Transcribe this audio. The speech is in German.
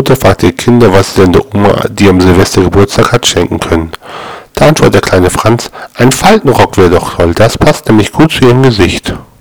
Mutter fragt die Kinder, was sie denn der Oma, die am Silvester Geburtstag hat, schenken können. Da antwortet der kleine Franz, ein Faltenrock wäre doch toll, das passt nämlich gut zu ihrem Gesicht.